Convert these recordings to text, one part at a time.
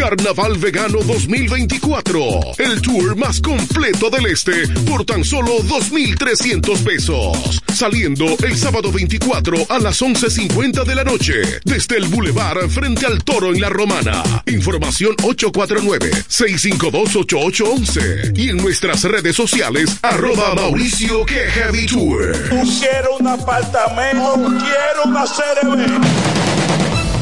Carnaval Vegano 2024. El tour más completo del este por tan solo 2.300 pesos. Saliendo el sábado 24 a las 11.50 de la noche. Desde el Boulevard frente al Toro en La Romana. Información 849-652-8811. Y en nuestras redes sociales, arroba Mauricio que Heavy Tour. Quiero un apartamento, quiero una.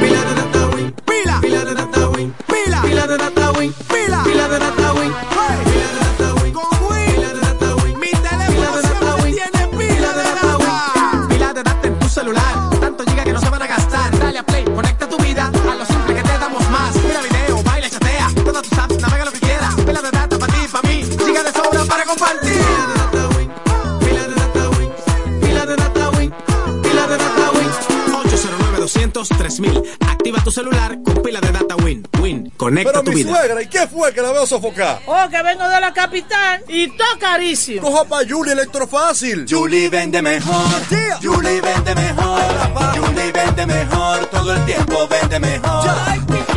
Pila de data win, pila, pila de data win, pila, pila de data win, pila, pila de data win, hey, pila de data win, con win, pila de data win, mi teléfono siempre tiene pila de data win, pila de data en tu celular, tanto giga que no se van a gastar, dale a play, conecta tu vida a lo simple que te damos más, mira video, baila, chatea, todas tus apps, navega lo que quieras, pila de data para ti, para mí, giga de sobra para compartir. 200 3000. Activa tu celular con pila de data Win. Win, conecta Pero tu mi vida. suegra, ¿y qué fue que la veo sofocar? Oh, que vengo de la capital y todo carísimo. Coja pa' Julie Electrofácil. Julie vende mejor. Julie vende mejor. Julie vende mejor. Todo el tiempo vende mejor.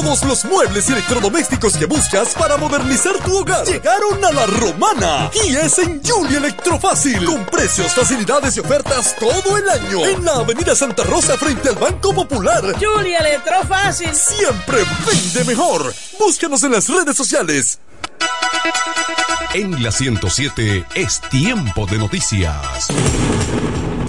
Todos los muebles y electrodomésticos que buscas para modernizar tu hogar llegaron a la romana. Y es en Julie Electrofácil. Con precios, facilidades y ofertas todo el año. En la Avenida Santa Rosa frente al Banco Popular. Julia Electrofácil. Siempre vende mejor. Búscanos en las redes sociales. En la 107 es tiempo de noticias.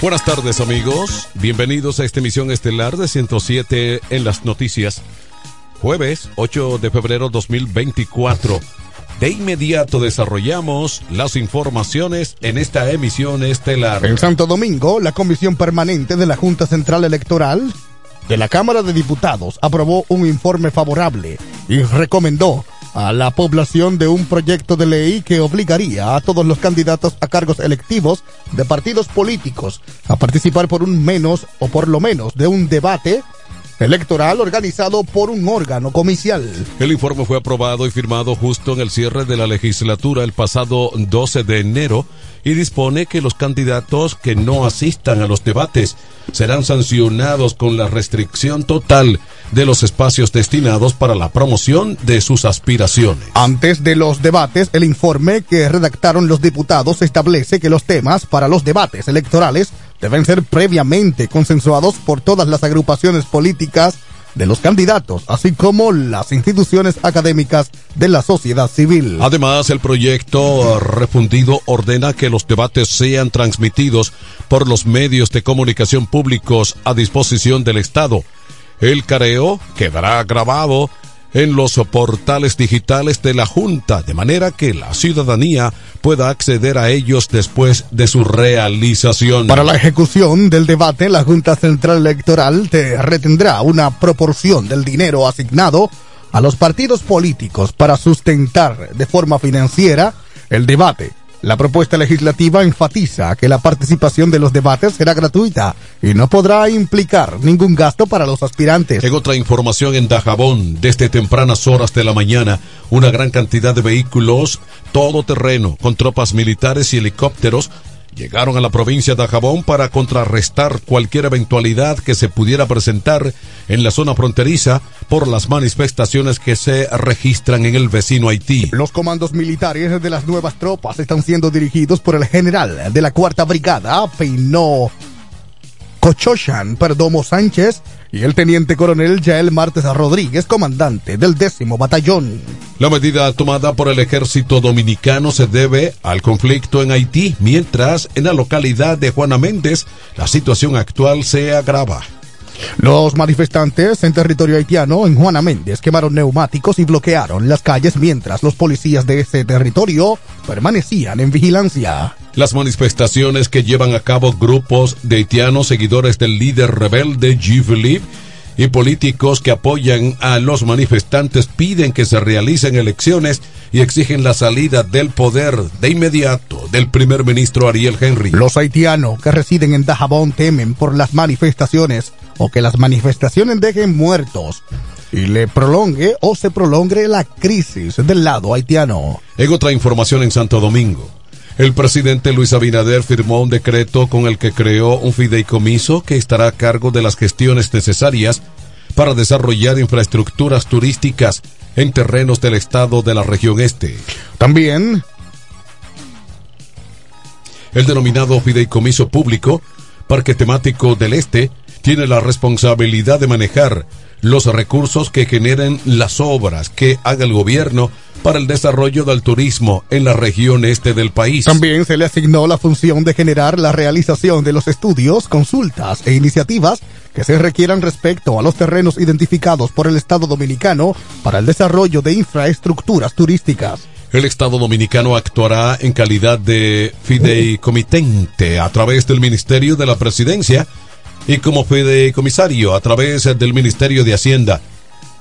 Buenas tardes amigos, bienvenidos a esta emisión estelar de 107 en las noticias. Jueves 8 de febrero 2024. De inmediato desarrollamos las informaciones en esta emisión estelar. En Santo Domingo, la Comisión Permanente de la Junta Central Electoral de la Cámara de Diputados aprobó un informe favorable y recomendó a la población de un proyecto de ley que obligaría a todos los candidatos a cargos electivos de partidos políticos a participar por un menos o por lo menos de un debate electoral organizado por un órgano comicial. El informe fue aprobado y firmado justo en el cierre de la legislatura el pasado 12 de enero y dispone que los candidatos que no asistan a los debates serán sancionados con la restricción total de los espacios destinados para la promoción de sus aspiraciones. Antes de los debates, el informe que redactaron los diputados establece que los temas para los debates electorales deben ser previamente consensuados por todas las agrupaciones políticas de los candidatos, así como las instituciones académicas de la sociedad civil. Además, el proyecto refundido ordena que los debates sean transmitidos por los medios de comunicación públicos a disposición del Estado. El careo quedará grabado en los portales digitales de la Junta, de manera que la ciudadanía pueda acceder a ellos después de su realización. Para la ejecución del debate, la Junta Central Electoral te retendrá una proporción del dinero asignado a los partidos políticos para sustentar de forma financiera el debate. La propuesta legislativa enfatiza que la participación de los debates será gratuita y no podrá implicar ningún gasto para los aspirantes. En otra información en Dajabón, desde tempranas horas de la mañana, una gran cantidad de vehículos todoterreno con tropas militares y helicópteros llegaron a la provincia de Dajabón para contrarrestar cualquier eventualidad que se pudiera presentar en la zona fronteriza por las manifestaciones que se registran en el vecino Haití. Los comandos militares de las nuevas tropas están siendo dirigidos por el general de la cuarta brigada, Peinó Cochochan Perdomo Sánchez, y el teniente coronel Yael Martes Rodríguez, comandante del décimo batallón. La medida tomada por el ejército dominicano se debe al conflicto en Haití, mientras en la localidad de Juana Méndez la situación actual se agrava. Los manifestantes en territorio haitiano en Juana Méndez quemaron neumáticos y bloquearon las calles mientras los policías de ese territorio permanecían en vigilancia. Las manifestaciones que llevan a cabo grupos de haitianos seguidores del líder rebelde G. Y políticos que apoyan a los manifestantes piden que se realicen elecciones y exigen la salida del poder de inmediato del primer ministro Ariel Henry. Los haitianos que residen en Dajabón temen por las manifestaciones o que las manifestaciones dejen muertos y le prolongue o se prolongue la crisis del lado haitiano. En otra información en Santo Domingo, el presidente Luis Abinader firmó un decreto con el que creó un fideicomiso que estará a cargo de las gestiones necesarias para desarrollar infraestructuras turísticas en terrenos del estado de la región este. También el denominado fideicomiso público, Parque Temático del Este, tiene la responsabilidad de manejar los recursos que generen las obras que haga el gobierno para el desarrollo del turismo en la región este del país. También se le asignó la función de generar la realización de los estudios, consultas e iniciativas que se requieran respecto a los terrenos identificados por el Estado Dominicano para el desarrollo de infraestructuras turísticas. El Estado Dominicano actuará en calidad de fideicomitente a través del Ministerio de la Presidencia y como fideicomisario a través del Ministerio de Hacienda.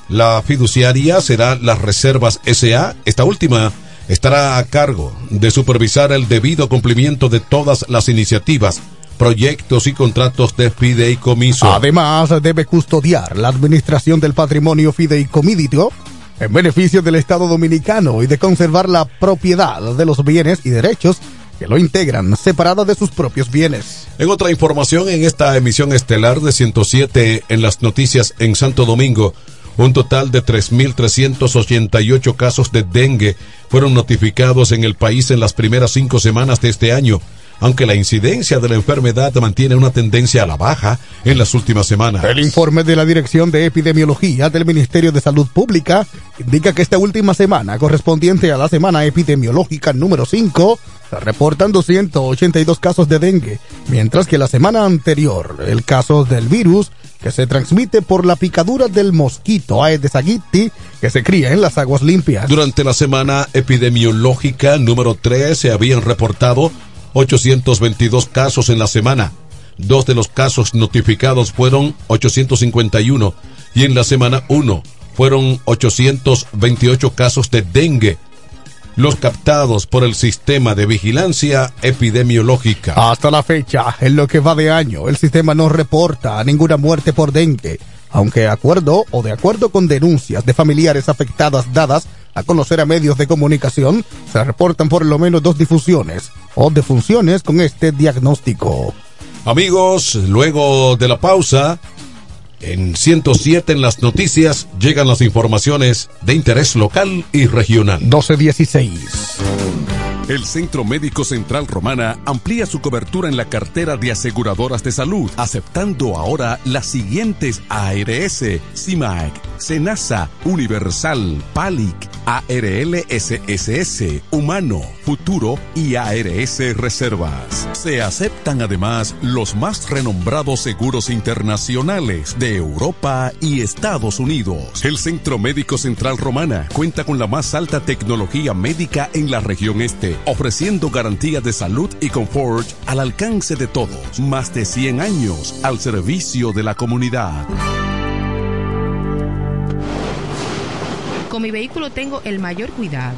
La fiduciaria será las Reservas SA. Esta última estará a cargo de supervisar el debido cumplimiento de todas las iniciativas, proyectos y contratos de fideicomiso. Además, debe custodiar la administración del patrimonio fideicomidio en beneficio del Estado Dominicano y de conservar la propiedad de los bienes y derechos que lo integran separada de sus propios bienes. En otra información, en esta emisión estelar de 107 en las noticias en Santo Domingo, un total de 3.388 casos de dengue fueron notificados en el país en las primeras cinco semanas de este año, aunque la incidencia de la enfermedad mantiene una tendencia a la baja en las últimas semanas. El informe de la Dirección de Epidemiología del Ministerio de Salud Pública indica que esta última semana, correspondiente a la semana epidemiológica número 5, se reportan 282 casos de dengue, mientras que la semana anterior, el caso del virus que se transmite por la picadura del mosquito Aedes aegypti que se cría en las aguas limpias. Durante la semana epidemiológica número 3 se habían reportado 822 casos en la semana. Dos de los casos notificados fueron 851 y en la semana 1 fueron 828 casos de dengue. Los captados por el sistema de vigilancia epidemiológica. Hasta la fecha, en lo que va de año, el sistema no reporta ninguna muerte por dengue aunque acuerdo o de acuerdo con denuncias de familiares afectadas dadas a conocer a medios de comunicación, se reportan por lo menos dos difusiones o defunciones con este diagnóstico. Amigos, luego de la pausa, en 107 en las noticias llegan las informaciones de interés local y regional. 1216. El Centro Médico Central Romana amplía su cobertura en la cartera de aseguradoras de salud, aceptando ahora las siguientes ARS, CIMAC, SENASA, Universal, PALIC, ARL SSS, Humano, Futuro y ARS Reservas. Se aceptan además los más renombrados seguros internacionales de Europa y Estados Unidos. El Centro Médico Central Romana cuenta con la más alta tecnología médica en la región este, ofreciendo garantía de salud y confort al alcance de todos. Más de 100 años al servicio de la comunidad. Con mi vehículo tengo el mayor cuidado.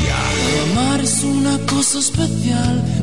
Amar es una cosa especial,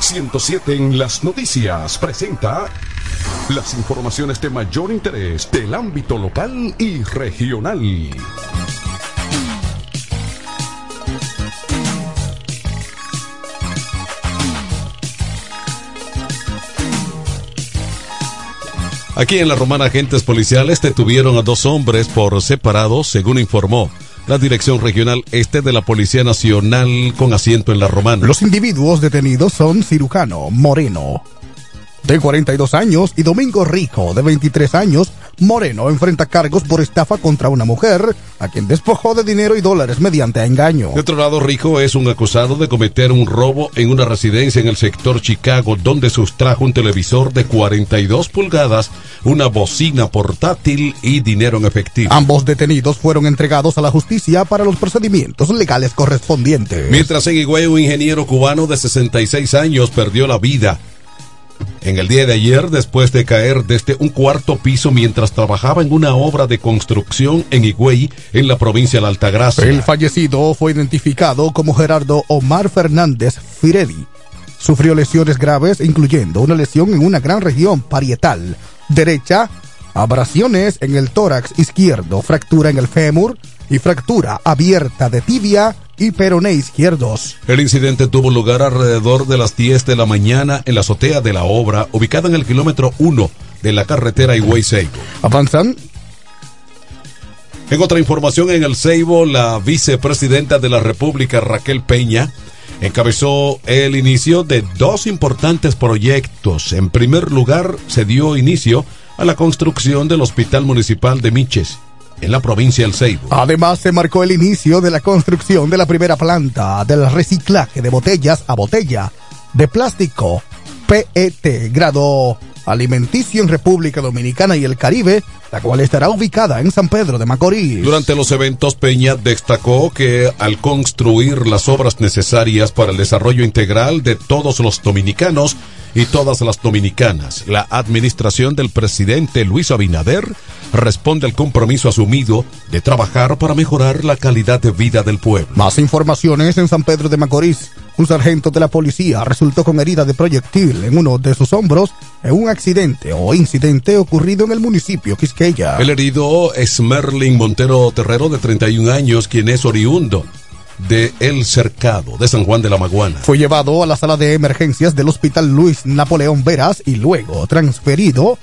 107 en las noticias presenta las informaciones de mayor interés del ámbito local y regional. Aquí en la Romana, agentes policiales detuvieron a dos hombres por separado, según informó la Dirección Regional Este de la Policía Nacional con asiento en la Romana. Los individuos detenidos son Cirujano Moreno, de 42 años, y Domingo Rico, de 23 años. Moreno enfrenta cargos por estafa contra una mujer, a quien despojó de dinero y dólares mediante engaño. De otro lado, Rico es un acusado de cometer un robo en una residencia en el sector Chicago, donde sustrajo un televisor de 42 pulgadas, una bocina portátil y dinero en efectivo. Ambos detenidos fueron entregados a la justicia para los procedimientos legales correspondientes. Mientras en Higüey, un ingeniero cubano de 66 años perdió la vida en el día de ayer después de caer desde un cuarto piso mientras trabajaba en una obra de construcción en Higüey, en la provincia de la Altagracia. El fallecido fue identificado como Gerardo Omar Fernández Firedi. Sufrió lesiones graves, incluyendo una lesión en una gran región parietal derecha, abrasiones en el tórax izquierdo, fractura en el fémur y fractura abierta de tibia y peroné izquierdos. El incidente tuvo lugar alrededor de las 10 de la mañana en la azotea de la obra, ubicada en el kilómetro 1 de la carretera Higüey Seibo. Avanzan. En otra información, en el Seibo, la vicepresidenta de la República, Raquel Peña, encabezó el inicio de dos importantes proyectos. En primer lugar, se dio inicio a la construcción del Hospital Municipal de Miches, en la provincia del Seibo. Además, se marcó el inicio de la construcción de la primera planta del reciclaje de botellas a botella de plástico PET grado alimenticio en República Dominicana y el Caribe, la cual estará ubicada en San Pedro de Macorís. Durante los eventos, Peña destacó que al construir las obras necesarias para el desarrollo integral de todos los dominicanos y todas las dominicanas, la administración del presidente Luis Abinader responde al compromiso asumido de trabajar para mejorar la calidad de vida del pueblo. Más informaciones en San Pedro de Macorís. Un sargento de la policía resultó con herida de proyectil en uno de sus hombros en un accidente o incidente ocurrido en el municipio Quisqueya. El herido es Merlin Montero Terrero de 31 años, quien es oriundo de El Cercado, de San Juan de la Maguana. Fue llevado a la sala de emergencias del Hospital Luis Napoleón Veras y luego transferido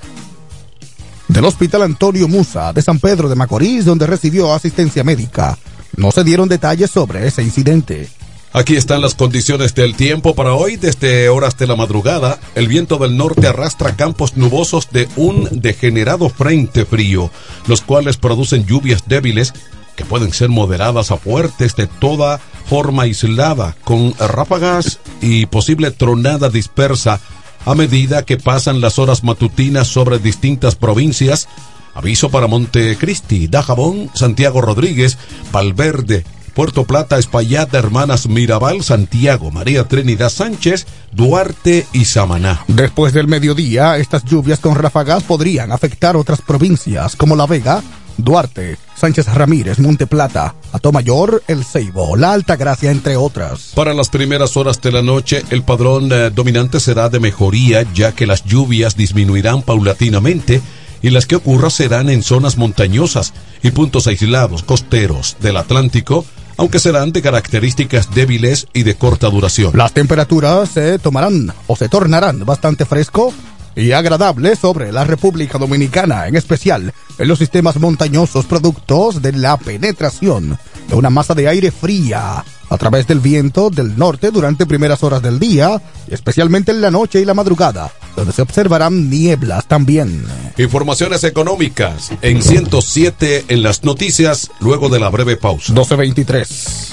del Hospital Antonio Musa de San Pedro de Macorís, donde recibió asistencia médica. No se dieron detalles sobre ese incidente. Aquí están las condiciones del tiempo para hoy. Desde horas de la madrugada, el viento del norte arrastra campos nubosos de un degenerado frente frío, los cuales producen lluvias débiles que pueden ser moderadas a fuertes de toda forma aislada, con ráfagas y posible tronada dispersa a medida que pasan las horas matutinas sobre distintas provincias. Aviso para Montecristi, Dajabón, Santiago Rodríguez, Valverde, Puerto Plata, Espaillat, Hermanas Mirabal, Santiago, María Trinidad Sánchez, Duarte y Samaná. Después del mediodía, estas lluvias con ráfagas podrían afectar otras provincias como La Vega, Duarte, Sánchez Ramírez, Monte Plata, Atomayor, El Ceibo, La Alta Gracia, entre otras. Para las primeras horas de la noche, el padrón eh, dominante será de mejoría, ya que las lluvias disminuirán paulatinamente y las que ocurran serán en zonas montañosas y puntos aislados costeros del Atlántico, aunque serán de características débiles y de corta duración. Las temperaturas se tomarán o se tornarán bastante fresco y agradable sobre la República Dominicana, en especial en los sistemas montañosos productos de la penetración de una masa de aire fría a través del viento del norte durante primeras horas del día, y especialmente en la noche y la madrugada, donde se observarán nieblas también. Informaciones económicas en 107 en las noticias luego de la breve pausa. 1223.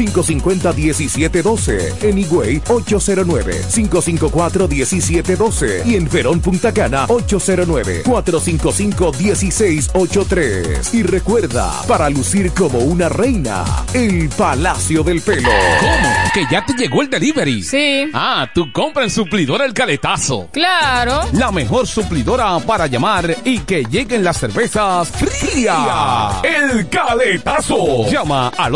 550-1712. En Higüey, 809-554-1712. Y en Verón Punta Cana, 809-455-1683. Y recuerda, para lucir como una reina, el Palacio del Pelo. ¿Cómo? ¿Que ya te llegó el delivery? Sí. Ah, tú compra en suplidora el caletazo. Claro. La mejor suplidora para llamar y que lleguen las cervezas frías. El caletazo. Llama al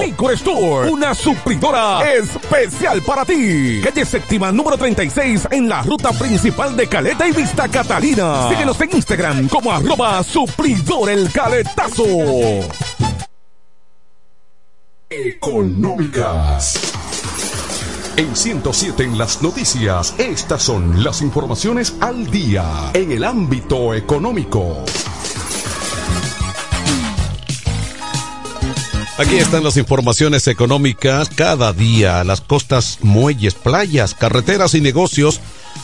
Licor Store. Una supridora especial para ti. Calle séptima número 36 en la ruta principal de Caleta y Vista Catalina. Síguenos en Instagram como arroba suplidor el caletazo. Económicas. En 107 en las noticias, estas son las informaciones al día en el ámbito económico. Aquí están las informaciones económicas. Cada día las costas, muelles, playas, carreteras y negocios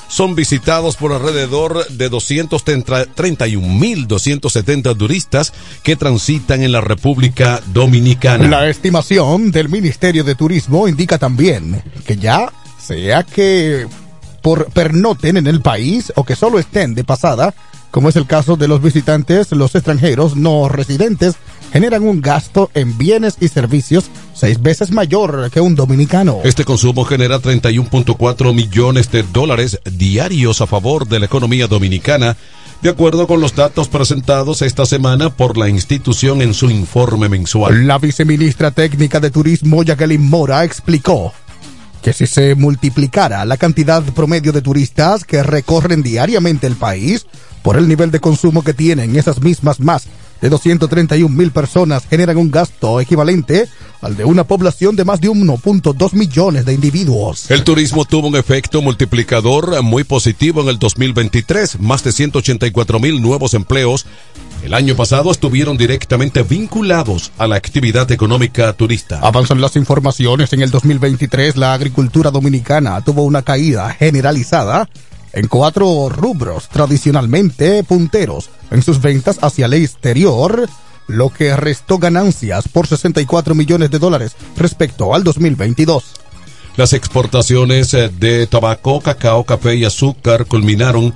son visitados por alrededor de 231.270 turistas que transitan en la República Dominicana. La estimación del Ministerio de Turismo indica también que ya sea que por pernoten en el país o que solo estén de pasada, como es el caso de los visitantes, los extranjeros no residentes generan un gasto en bienes y servicios seis veces mayor que un dominicano. Este consumo genera 31.4 millones de dólares diarios a favor de la economía dominicana, de acuerdo con los datos presentados esta semana por la institución en su informe mensual. La viceministra técnica de Turismo, Jacqueline Mora, explicó que si se multiplicara la cantidad promedio de turistas que recorren diariamente el país por el nivel de consumo que tienen esas mismas más de 231 mil personas generan un gasto equivalente al de una población de más de 1.2 millones de individuos. El turismo tuvo un efecto multiplicador muy positivo en el 2023, más de 184 mil nuevos empleos. El año pasado estuvieron directamente vinculados a la actividad económica turista. Avanzan las informaciones. En el 2023, la agricultura dominicana tuvo una caída generalizada en cuatro rubros tradicionalmente punteros en sus ventas hacia el exterior, lo que restó ganancias por 64 millones de dólares respecto al 2022. Las exportaciones eh, de tabaco, cacao, café y azúcar culminaron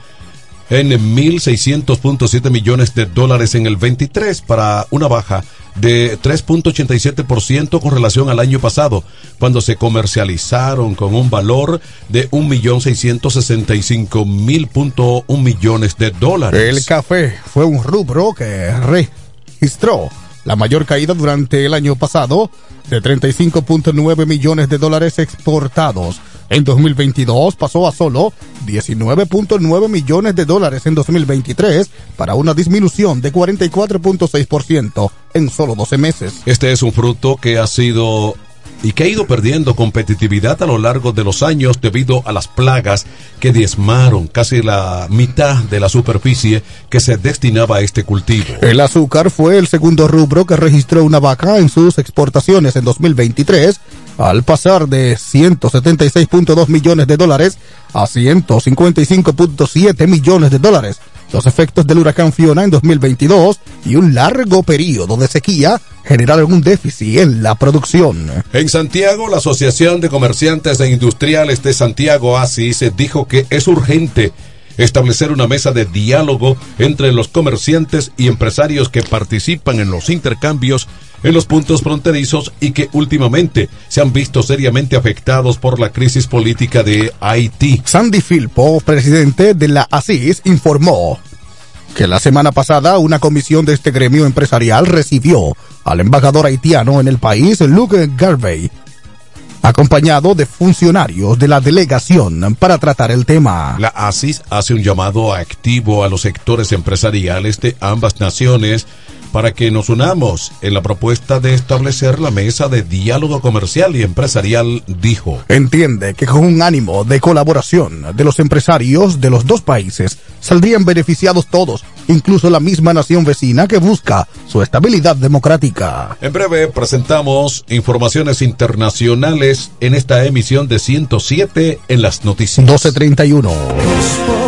en 1.600.7 millones de dólares en el 23 para una baja 3.87% con relación al año pasado, cuando se comercializaron con un valor de 1.665.1 millones de dólares. El café fue un rubro que registró la mayor caída durante el año pasado de 35.9 millones de dólares exportados. En 2022 pasó a solo 19.9 millones de dólares en 2023 para una disminución de 44.6% en solo 12 meses. Este es un fruto que ha sido y que ha ido perdiendo competitividad a lo largo de los años debido a las plagas que diezmaron casi la mitad de la superficie que se destinaba a este cultivo. El azúcar fue el segundo rubro que registró una baja en sus exportaciones en 2023 al pasar de 176.2 millones de dólares a 155.7 millones de dólares. Los efectos del huracán Fiona en 2022 y un largo periodo de sequía generaron un déficit en la producción. En Santiago, la Asociación de Comerciantes e Industriales de Santiago, ASIS, dijo que es urgente establecer una mesa de diálogo entre los comerciantes y empresarios que participan en los intercambios en los puntos fronterizos y que últimamente se han visto seriamente afectados por la crisis política de Haití. Sandy Filpo, presidente de la ASIS, informó que la semana pasada una comisión de este gremio empresarial recibió al embajador haitiano en el país, Luke Garvey, acompañado de funcionarios de la delegación para tratar el tema. La ASIS hace un llamado activo a los sectores empresariales de ambas naciones para que nos unamos en la propuesta de establecer la mesa de diálogo comercial y empresarial, dijo. Entiende que con un ánimo de colaboración de los empresarios de los dos países saldrían beneficiados todos, incluso la misma nación vecina que busca su estabilidad democrática. En breve presentamos informaciones internacionales en esta emisión de 107 en las noticias. 1231.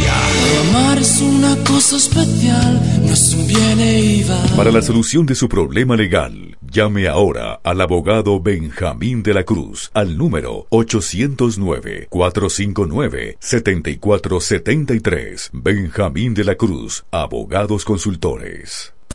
Para la solución de su problema legal, llame ahora al abogado Benjamín de la Cruz al número 809-459-7473. Benjamín de la Cruz, abogados consultores.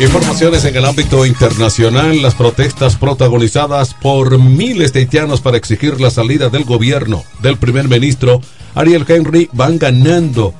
Informaciones en el ámbito internacional, las protestas protagonizadas por miles de haitianos para exigir la salida del gobierno del primer ministro Ariel Henry van ganando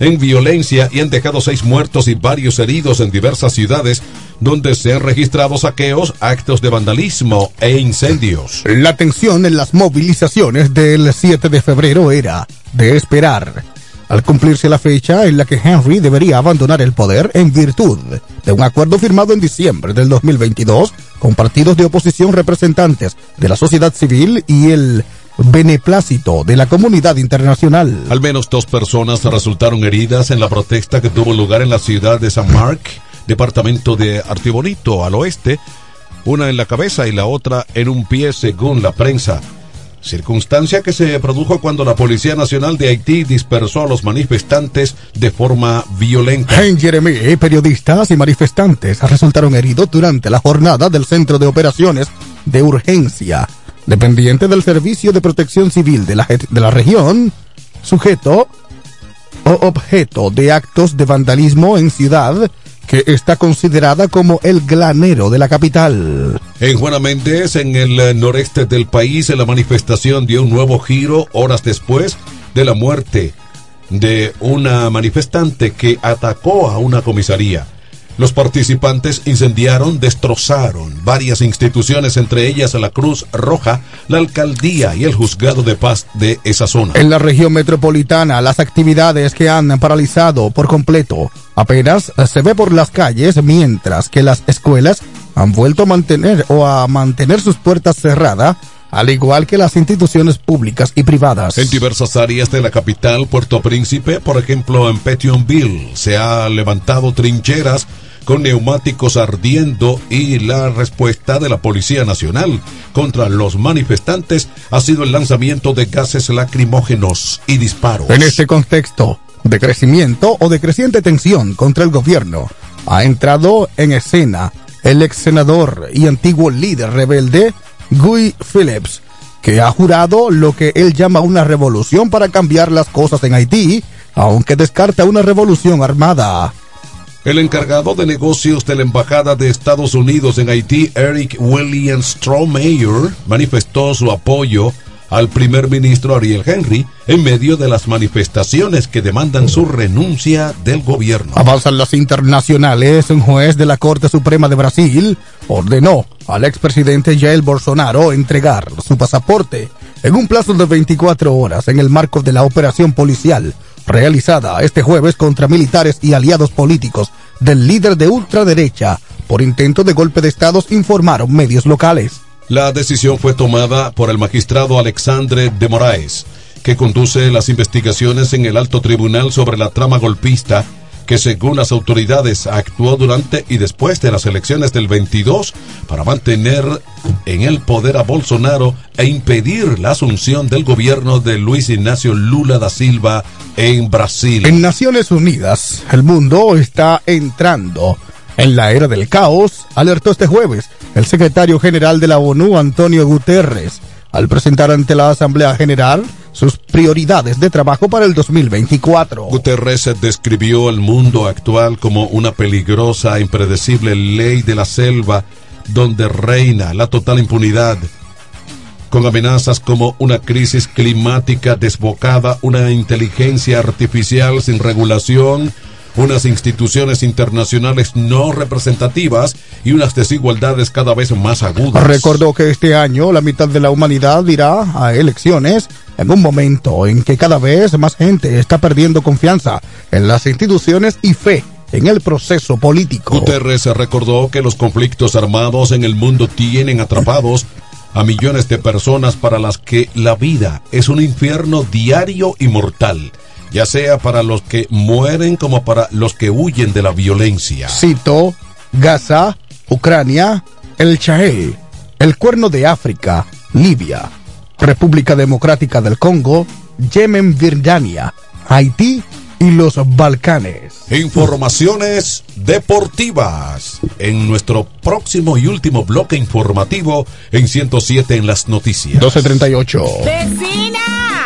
en violencia y han dejado seis muertos y varios heridos en diversas ciudades donde se han registrado saqueos, actos de vandalismo e incendios. La tensión en las movilizaciones del 7 de febrero era de esperar al cumplirse la fecha en la que Henry debería abandonar el poder en virtud de un acuerdo firmado en diciembre del 2022 con partidos de oposición representantes de la sociedad civil y el beneplácito de la comunidad internacional. Al menos dos personas resultaron heridas en la protesta que tuvo lugar en la ciudad de San Mark, departamento de Artibonito, al oeste, una en la cabeza y la otra en un pie según la prensa circunstancia que se produjo cuando la Policía Nacional de Haití dispersó a los manifestantes de forma violenta. En Jeremy, periodistas y manifestantes resultaron heridos durante la jornada del Centro de Operaciones de Urgencia, dependiente del Servicio de Protección Civil de la, de la región, sujeto o objeto de actos de vandalismo en ciudad que está considerada como el glanero de la capital. En Juana Méndez, en el noreste del país, la manifestación dio un nuevo giro horas después de la muerte de una manifestante que atacó a una comisaría. Los participantes incendiaron, destrozaron varias instituciones, entre ellas la Cruz Roja, la alcaldía y el juzgado de paz de esa zona. En la región metropolitana, las actividades que han paralizado por completo apenas se ve por las calles, mientras que las escuelas han vuelto a mantener o a mantener sus puertas cerradas al igual que las instituciones públicas y privadas. En diversas áreas de la capital, Puerto Príncipe, por ejemplo en Petionville, se ha levantado trincheras con neumáticos ardiendo y la respuesta de la Policía Nacional contra los manifestantes ha sido el lanzamiento de gases lacrimógenos y disparos. En este contexto de crecimiento o de creciente tensión contra el gobierno, ha entrado en escena el ex senador y antiguo líder rebelde Guy Phillips, que ha jurado lo que él llama una revolución para cambiar las cosas en Haití, aunque descarta una revolución armada. El encargado de negocios de la Embajada de Estados Unidos en Haití, Eric William Strohmeyer, manifestó su apoyo al primer ministro Ariel Henry en medio de las manifestaciones que demandan su renuncia del gobierno. Avanzan las internacionales. Un juez de la Corte Suprema de Brasil ordenó al expresidente Jair Bolsonaro entregar su pasaporte en un plazo de 24 horas en el marco de la operación policial realizada este jueves contra militares y aliados políticos del líder de ultraderecha por intento de golpe de estados informaron medios locales. La decisión fue tomada por el magistrado Alexandre de Moraes, que conduce las investigaciones en el alto tribunal sobre la trama golpista que según las autoridades actuó durante y después de las elecciones del 22 para mantener en el poder a Bolsonaro e impedir la asunción del gobierno de Luis Ignacio Lula da Silva en Brasil. En Naciones Unidas, el mundo está entrando en la era del caos, alertó este jueves el secretario general de la ONU, Antonio Guterres, al presentar ante la Asamblea General sus prioridades de trabajo para el 2024. Guterres describió el mundo actual como una peligrosa e impredecible ley de la selva donde reina la total impunidad, con amenazas como una crisis climática desbocada, una inteligencia artificial sin regulación, unas instituciones internacionales no representativas y unas desigualdades cada vez más agudas. Recordó que este año la mitad de la humanidad irá a elecciones en un momento en que cada vez más gente está perdiendo confianza en las instituciones y fe en el proceso político. Guterres recordó que los conflictos armados en el mundo tienen atrapados a millones de personas para las que la vida es un infierno diario y mortal ya sea para los que mueren como para los que huyen de la violencia. Cito, Gaza, Ucrania, el Sahel, el Cuerno de África, Libia, República Democrática del Congo, Yemen, Virginia, Haití y los Balcanes. Informaciones deportivas en nuestro próximo y último bloque informativo en 107 en las noticias. 1238. ¡Vecina!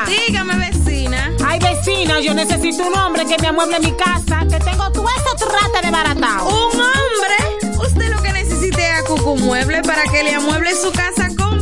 Dígame, vecina. Ay, vecina, yo necesito un hombre que me amueble mi casa, que tengo todo esto trata de baratado. ¿Un hombre? Usted lo que necesite es a Cucu Mueble para que le amueble su casa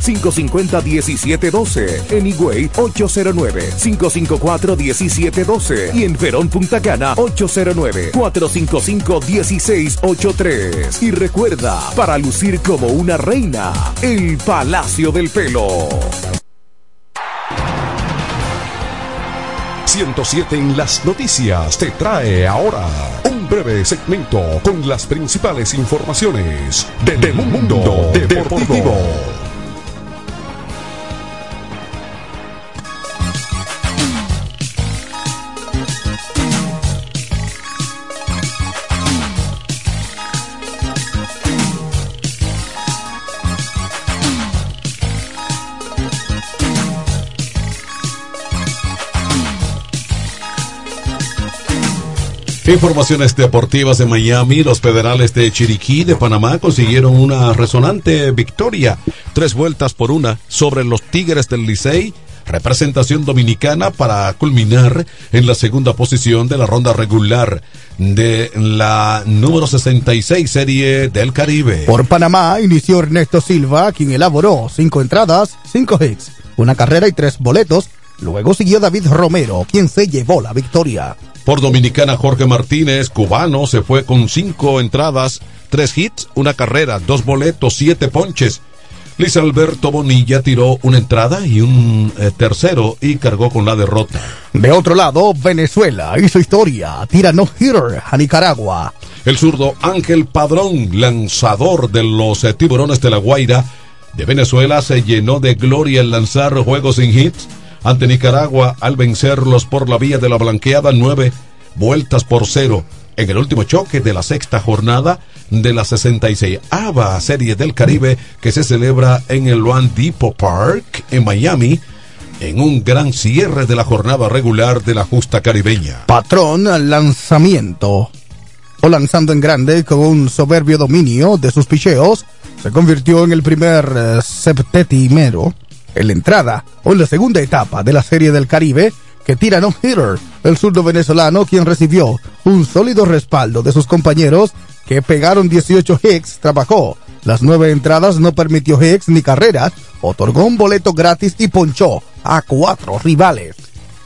550-1712. En Higüey, 809-554-1712. Y en Verón Punta Cana, 809-455-1683. Y recuerda, para lucir como una reina, el Palacio del Pelo. 107 en las noticias te trae ahora un breve segmento con las principales informaciones del mundo deportivo. Informaciones deportivas de Miami, los federales de Chiriquí de Panamá consiguieron una resonante victoria, tres vueltas por una, sobre los Tigres del Licey, representación dominicana para culminar en la segunda posición de la ronda regular de la número 66 Serie del Caribe. Por Panamá inició Ernesto Silva, quien elaboró cinco entradas, cinco hits, una carrera y tres boletos. Luego siguió David Romero, quien se llevó la victoria. Por Dominicana, Jorge Martínez, cubano, se fue con cinco entradas, tres hits, una carrera, dos boletos, siete ponches. Luis Alberto Bonilla tiró una entrada y un eh, tercero y cargó con la derrota. De otro lado, Venezuela hizo historia, tira no hitter a Nicaragua. El zurdo Ángel Padrón, lanzador de los eh, tiburones de la Guaira de Venezuela, se llenó de gloria al lanzar juegos sin hits ante Nicaragua al vencerlos por la vía de la blanqueada nueve vueltas por cero. En el último choque de la sexta jornada de la 66 ABA Serie del Caribe que se celebra en el Luan Depot Park en Miami en un gran cierre de la jornada regular de la justa caribeña. Patrón lanzamiento. O lanzando en grande con un soberbio dominio de sus picheos, se convirtió en el primer eh, septetimero en la entrada o en la segunda etapa de la Serie del Caribe que tira no hitter, el zurdo venezolano quien recibió un sólido respaldo de sus compañeros que pegaron 18 hits, trabajó. Las nueve entradas, no permitió hits ni carreras, otorgó un boleto gratis y ponchó a cuatro rivales.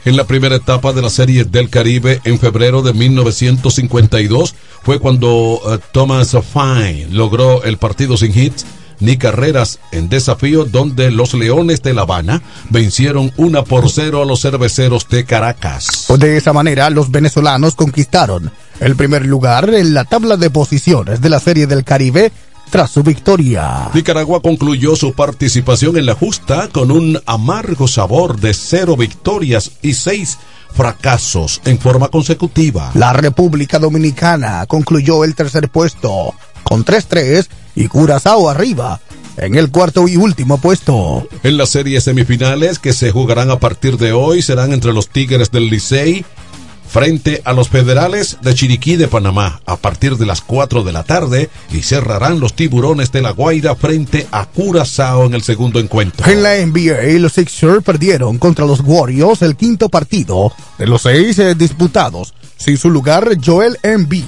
En la primera etapa de la Serie del Caribe en febrero de 1952 fue cuando uh, Thomas Fine logró el partido sin hits ni carreras en desafío donde los Leones de La Habana vencieron una por cero a los cerveceros de Caracas. De esa manera, los venezolanos conquistaron el primer lugar en la tabla de posiciones de la Serie del Caribe tras su victoria. Nicaragua concluyó su participación en la justa con un amargo sabor de cero victorias y seis fracasos en forma consecutiva. La República Dominicana concluyó el tercer puesto con 3-3 y Curazao arriba en el cuarto y último puesto. En las series semifinales que se jugarán a partir de hoy serán entre los Tigres del Licey frente a los Federales de Chiriquí de Panamá a partir de las 4 de la tarde y cerrarán los Tiburones de la Guaira frente a Curazao en el segundo encuentro. En la NBA, los Sixers perdieron contra los Warriors el quinto partido de los seis eh, disputados. Sin su lugar, Joel Embiid,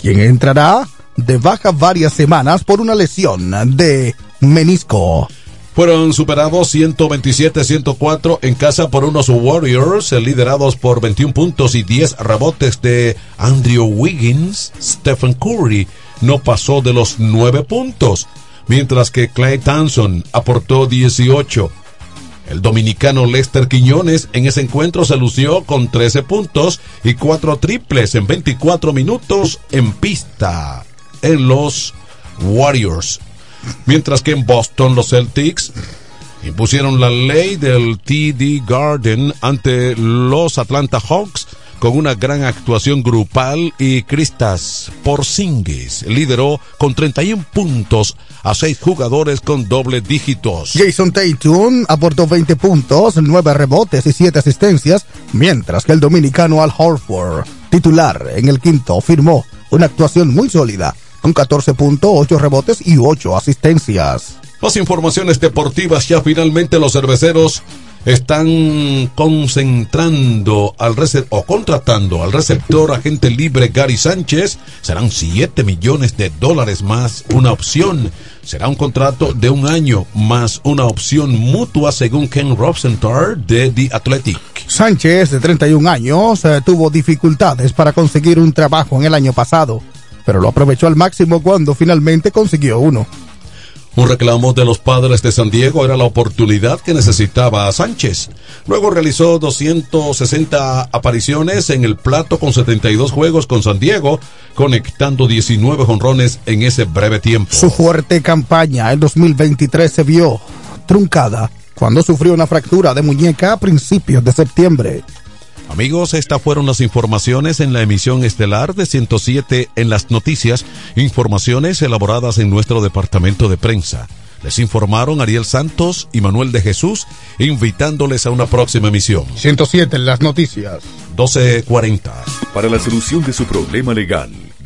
quien entrará de baja varias semanas por una lesión de menisco. fueron superados 127-104 en casa por unos Warriors, liderados por 21 puntos y 10 rebotes de Andrew Wiggins. Stephen Curry no pasó de los 9 puntos, mientras que Clay Thompson aportó 18. El dominicano Lester Quiñones en ese encuentro se lució con 13 puntos y 4 triples en 24 minutos en pista en los Warriors. Mientras que en Boston los Celtics impusieron la ley del TD Garden ante los Atlanta Hawks con una gran actuación grupal y Cristas Porzingis lideró con 31 puntos a seis jugadores con doble dígitos. Jason Tatum aportó 20 puntos, 9 rebotes y 7 asistencias, mientras que el dominicano Al Horford, titular en el quinto, firmó una actuación muy sólida, con 14 puntos, 8 rebotes y 8 asistencias. Las informaciones deportivas ya finalmente los cerveceros están concentrando al o contratando al receptor agente libre Gary Sánchez. Serán 7 millones de dólares más una opción. Será un contrato de un año más una opción mutua según Ken Rosenthal de The Athletic. Sánchez, de 31 años, eh, tuvo dificultades para conseguir un trabajo en el año pasado, pero lo aprovechó al máximo cuando finalmente consiguió uno. Un reclamo de los padres de San Diego era la oportunidad que necesitaba a Sánchez. Luego realizó 260 apariciones en el plato con 72 juegos con San Diego, conectando 19 jonrones en ese breve tiempo. Su fuerte campaña en 2023 se vio truncada cuando sufrió una fractura de muñeca a principios de septiembre. Amigos, estas fueron las informaciones en la emisión estelar de 107 en las noticias, informaciones elaboradas en nuestro departamento de prensa. Les informaron Ariel Santos y Manuel de Jesús, invitándoles a una próxima emisión. 107 en las noticias. 1240. Para la solución de su problema legal,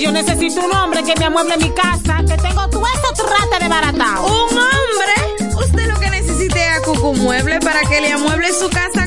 yo necesito un hombre que me amueble mi casa, que tengo todo eso trate de baratao. ¿Un hombre? Usted lo que necesite es a Cucu Mueble para que le amueble su casa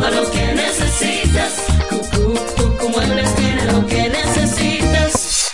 Tenemos todo lo que necesitas.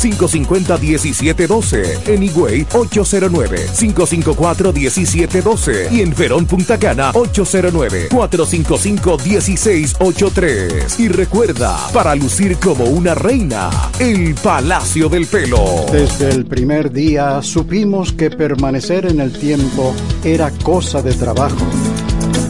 809-550-1712. En Higüey, 809-554-1712. Y en Verón Punta Cana, 809-455-1683. Y recuerda, para lucir como una reina, el Palacio del Pelo. Desde el primer día supimos que permanecer en el tiempo era cosa de trabajo.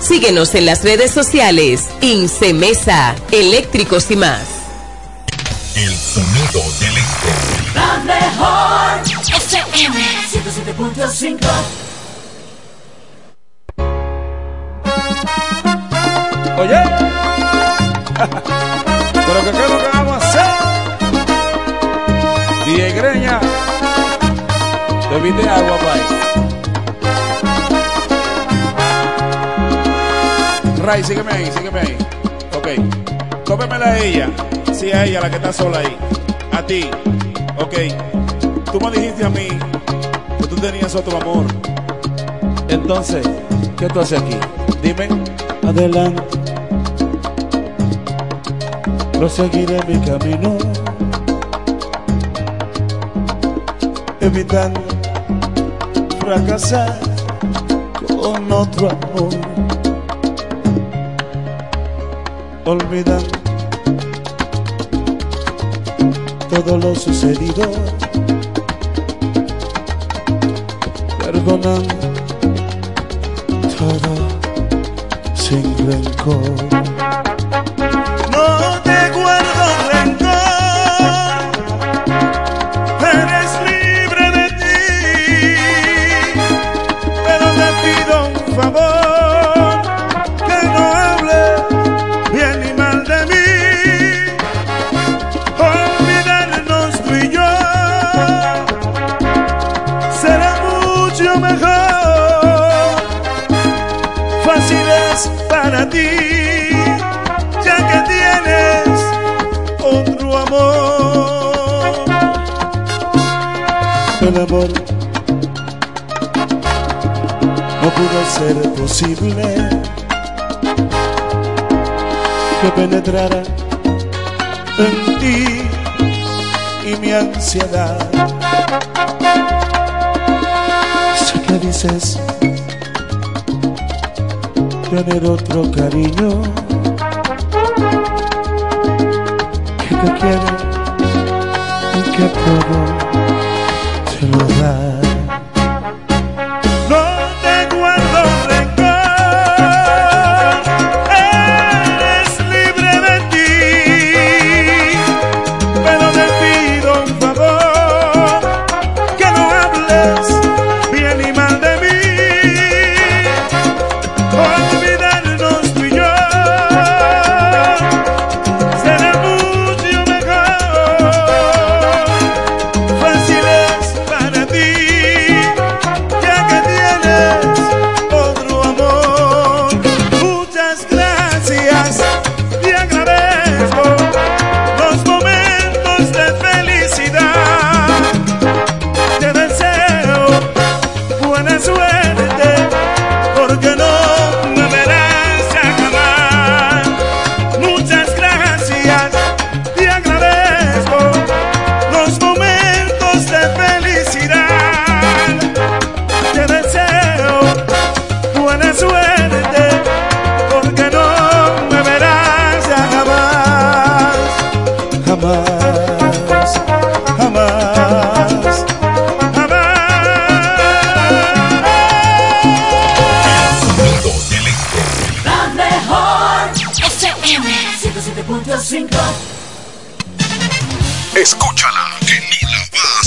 Síguenos en las redes sociales. Incemesa, eléctricos y más. El sonido del este. La mejor FM 107.5 Oye, pero que qué es lo que vamos a hacer. DJ Greña, bebiste agua, pai. Ray, sígueme ahí, sígueme ahí. Ok, cómemela a ella. Sí, a ella, la que está sola ahí. A ti. Ok, tú me dijiste a mí que tú tenías otro amor. Entonces, ¿qué tú haces aquí? Dime. Adelante. Proseguiré mi camino. evitando fracasar con otro amor, olvidando todo lo sucedido, perdonando todo sin rencor. El amor no pudo ser posible que penetrara en ti y mi ansiedad. Sé que dices tener otro cariño que te quiere y que todo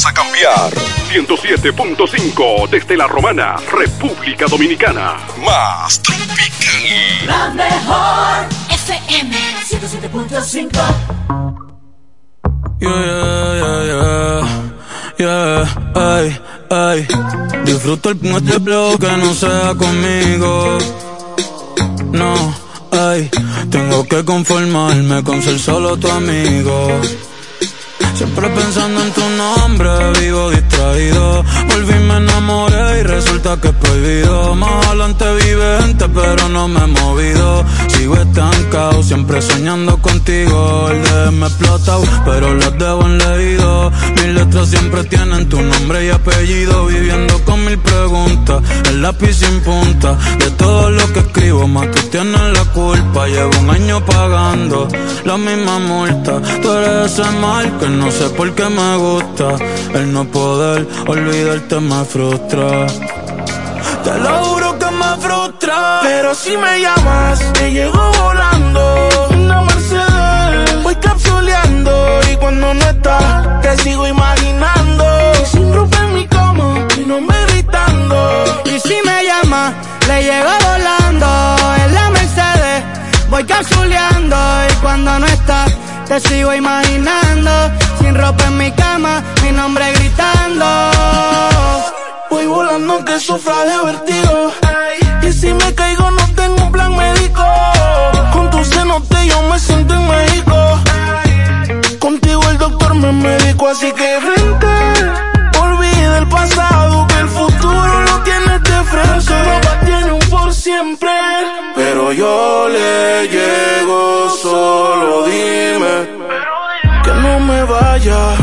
vas a cambiar. 107.5 desde la Romana, República Dominicana. Más tropical. La mejor FM 107.5 Yeah, yeah, yeah, yeah, ay, ay. Disfruto el este bloque que no sea conmigo. No, ay, tengo que conformarme con ser solo tu amigo. Siempre pensando en tu nombre, vivo distraído. Volví, me enamoré y resulta que es prohibido. Más adelante vive gente, pero no me he movido. Sigo estancado, siempre soñando contigo. El de me explota, pero los debo en leído. Mis letras siempre tienen tu nombre y apellido. Viviendo con mil preguntas, el lápiz sin punta. De todo lo que escribo, más tú tienes la culpa. Llevo un año pagando la misma multa. Tú eres ese mal que no sé por qué me gusta. El no poder olvidarte me frustra. Te lo juro que me frustra. Pero si me llamas, te llego volando. Una Mercedes, voy capsuleando. Y cuando no estás, te sigo imaginando. Sin ropa en mi cama, mi nombre gritando. Y si me llama, le llego volando en la Mercedes. Voy capsuleando y cuando no está, te sigo imaginando. Sin ropa en mi cama, mi nombre gritando. Voy volando que sufra de vertigo. Y si me caigo, no tengo plan médico. Con tu cenote yo me siento en México. Contigo el doctor me médico, así que frente. Olvida el pasado, que el futuro lo tienes de frente. Solo tiene un por siempre. Pero yo le llego, solo dime que no me vaya.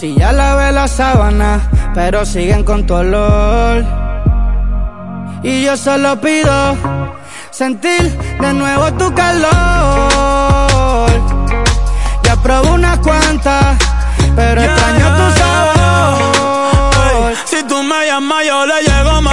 Si ya lavé la sábana, pero siguen con tu olor. Y yo solo pido sentir de nuevo tu calor. Ya probé unas cuantas, pero extraño tu sabor. Si tú me llamas, yo le llego más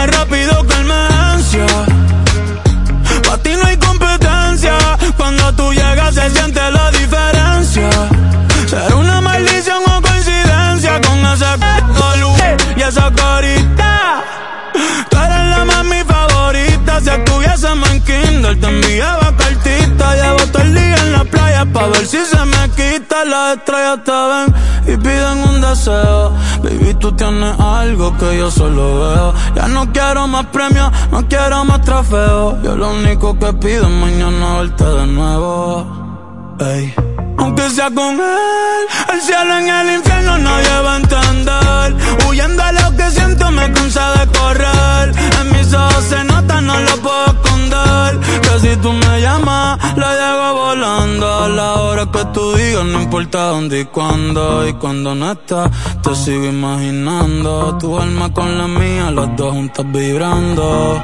te enviaba cartita. Llevo todo el día en la playa pa' ver si se me quita. Las estrellas te ven y piden un deseo. Baby, tú tienes algo que yo solo veo. Ya no quiero más premios, no quiero más trofeos. Yo lo único que pido es mañana verte de nuevo. Ey. Aunque sea con él, el cielo en el infierno nadie va a entender. Huyendo a lo que siento me cansa de correr. En mis ojos se nota, no lo puedo. Si tú me llamas, la llego volando. A la hora que tú digas, no importa dónde y cuándo. Y cuando no estás, te sigo imaginando. Tu alma con la mía, las dos juntas vibrando.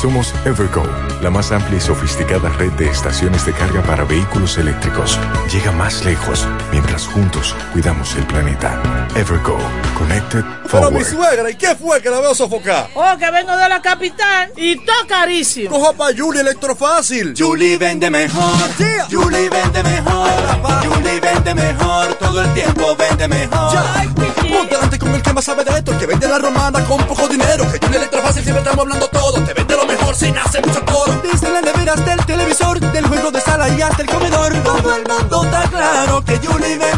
Somos Evergo, la más amplia y sofisticada red de estaciones de carga para vehículos eléctricos. Llega más lejos mientras juntos cuidamos el planeta. Evergo, Connected Pero mi Forward. suegra, ¿y qué fue que la veo sofocar? Oh, que vengo de la capital y todo carísimo. Coja pa' Julie Electrofácil. Julie vende mejor. Julie vende mejor. Julie vende mejor. Todo el tiempo vende mejor. Ponte delante con el que más sabe de esto, el que vende la romana con poco dinero. Que Julie Electrofácil siempre estamos hablando todo. Te vende lo mejor sin hacer mucho coro. Desde las neveras del televisor, del juego de sala y hasta el comedor. Todo el mundo está claro que Julie.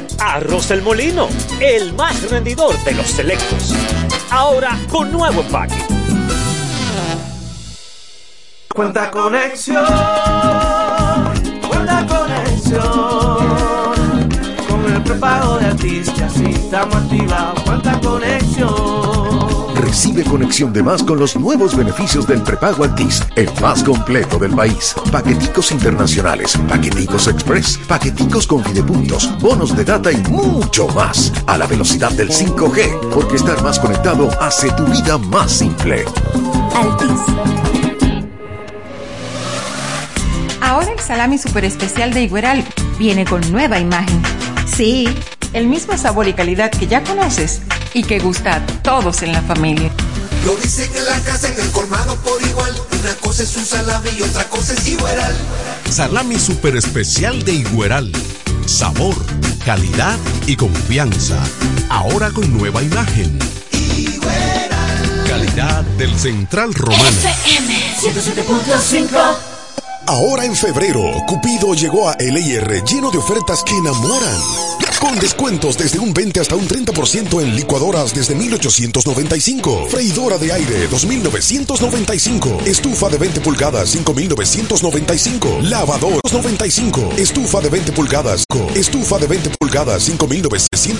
Arroz El Molino, el más rendidor de los selectos. Ahora con nuevo empaque. Cuenta conexión. Cuenta conexión. Con el prepago de artista, si estamos activados. Cuenta conexión. Recibe conexión de más con los nuevos beneficios del prepago Altis, el más completo del país. Paqueticos internacionales, paqueticos express, paqueticos con fidepuntos, bonos de data y mucho más. A la velocidad del 5G, porque estar más conectado hace tu vida más simple. Altis. Ahora el salami super especial de Igueral viene con nueva imagen. Sí, el mismo sabor y calidad que ya conoces y que gusta a todos en la familia. Lo dicen en la casa, en el colmado por igual. Una cosa es un salami y otra cosa es Igueral. Salami super especial de Igueral. Sabor, calidad y confianza. Ahora con nueva imagen. Calidad del Central Romano. FM 107.5 Ahora en febrero, Cupido llegó a LIR lleno de ofertas que enamoran. Con descuentos desde un 20 hasta un 30% en licuadoras desde 1895. Freidora de aire 2995. Estufa de 20 pulgadas 5995. Lavador 95. Estufa de 20 pulgadas. Estufa de 20 pulgadas 5995.